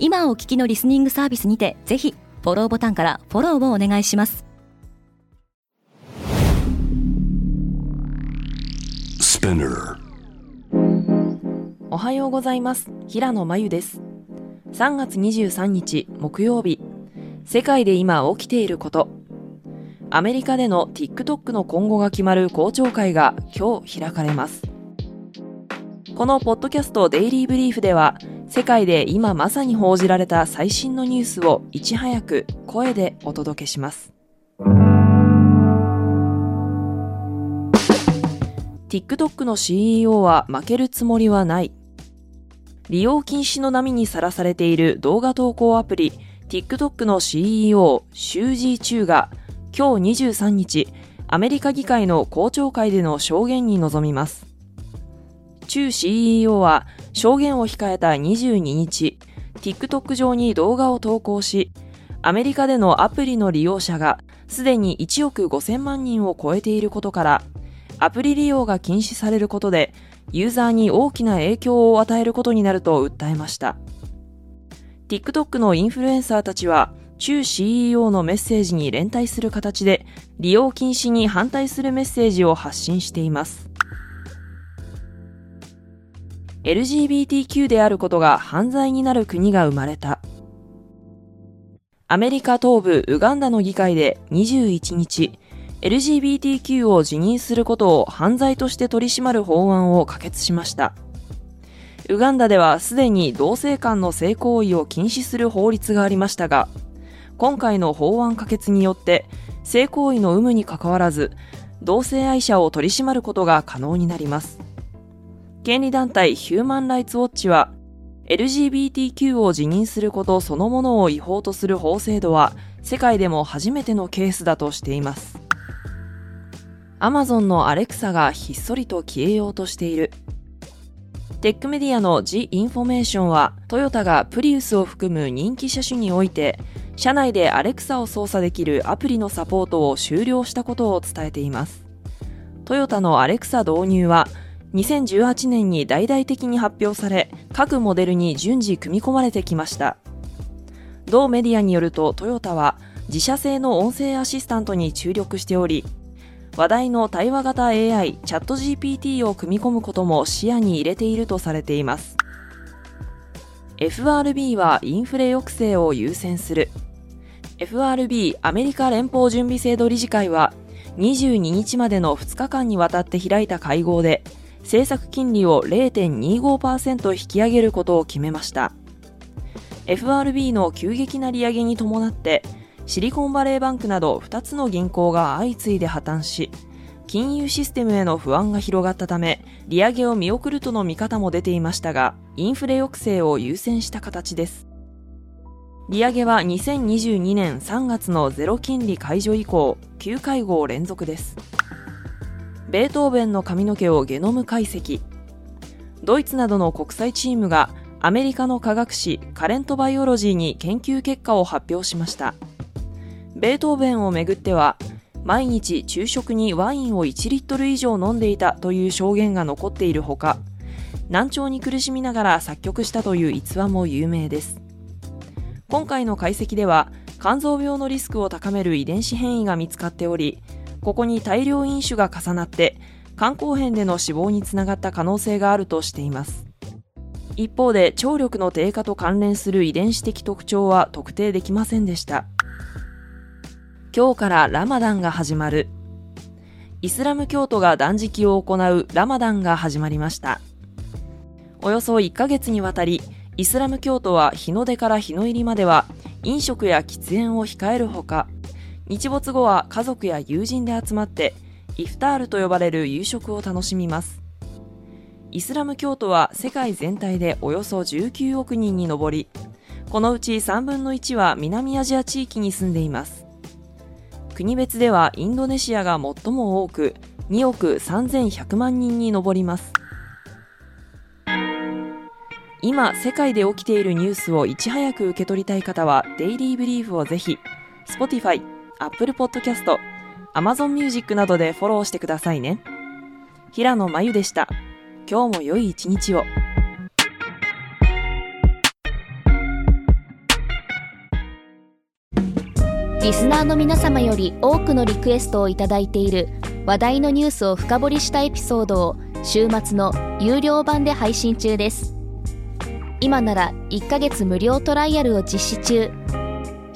今お聞きのリスニングサービスにてぜひフォローボタンからフォローをお願いします。おはようございます。平野真由です。3月23日木曜日。世界で今起きていること。アメリカでの TikTok の今後が決まる公聴会が今日開かれます。このポッドキャストデイリーブリーフでは世界で今まさに報じられた最新のニュースをいち早く声でお届けします TikTok の CEO は負けるつもりはない。利用禁止の波にさらされている動画投稿アプリ TikTok の CEO シュージー・チューが今日23日アメリカ議会の公聴会での証言に臨みます。チュー CEO は証言を控えた22日 TikTok 上に動画を投稿しアメリカでのアプリの利用者がすでに1億5000万人を超えていることからアプリ利用が禁止されることで、ユーザーに大きな影響を与えることになると訴えました。TikTok のインフルエンサーたちは、中 CEO のメッセージに連帯する形で、利用禁止に反対するメッセージを発信しています。LGBTQ であることが犯罪になる国が生まれた。アメリカ東部ウガンダの議会で21日、LGBTQ を辞任することを犯罪として取り締まる法案を可決しました。ウガンダではすでに同性間の性行為を禁止する法律がありましたが、今回の法案可決によって性行為の有無にかかわらず、同性愛者を取り締まることが可能になります。権利団体ヒューマン・ライツ・ウォッチは、LGBTQ を辞任することそのものを違法とする法制度は世界でも初めてのケースだとしています。アマゾンのアレクサがひっそりと消えようとしている。テックメディアの The Information は、トヨタがプリウスを含む人気車種において、車内でアレクサを操作できるアプリのサポートを終了したことを伝えています。トヨタのアレクサ導入は、2018年に大々的に発表され、各モデルに順次組み込まれてきました。同メディアによるとトヨタは自社製の音声アシスタントに注力しており、話題の対話型 AI チャット GPT を組み込むことも視野に入れているとされています FRB はインフレ抑制を優先する FRB アメリカ連邦準備制度理事会は22日までの2日間にわたって開いた会合で政策金利を0.25%引き上げることを決めました FRB の急激な利上げに伴ってシリコンバレーバンクなど2つの銀行が相次いで破綻し、金融システムへの不安が広がったため、利上げを見送るとの見方も出ていましたが、インフレ抑制を優先した形です。利上げは2022年3月のゼロ金利解除以降、9会合連続です。ベートーベンの髪の毛をゲノム解析。ドイツなどの国際チームがアメリカの科学誌カレントバイオロジーに研究結果を発表しました。ベートーベンをめぐっては毎日昼食にワインを1リットル以上飲んでいたという証言が残っているほか難聴に苦しみながら作曲したという逸話も有名です今回の解析では肝臓病のリスクを高める遺伝子変異が見つかっておりここに大量飲酒が重なって肝硬変での死亡につながった可能性があるとしています一方で聴力の低下と関連する遺伝子的特徴は特定できませんでした今日からラマダンが始まる。イスラム教徒が断食を行うラマダンが始まりました。およそ1ヶ月にわたり、イスラム教徒は日の出から日の入りまでは飲食や喫煙を控えるほか、日没後は家族や友人で集まってイフタールと呼ばれる夕食を楽しみます。イスラム教徒は世界全体でおよそ19億人に上り、このうち3分の1は南アジア地域に住んでいます国別ではインドネシアが最も多く2億3100万人に上ります今世界で起きているニュースをいち早く受け取りたい方はデイリーブリーフをぜひ Spotify、Apple Podcast、Amazon Music などでフォローしてくださいね。平野真由でした。今日も良い一日を。リスナーの皆様より多くのリクエストをいただいている話題のニュースを深掘りしたエピソードを週末の有料版で配信中です。今なら1ヶ月無料トライアルを実施中。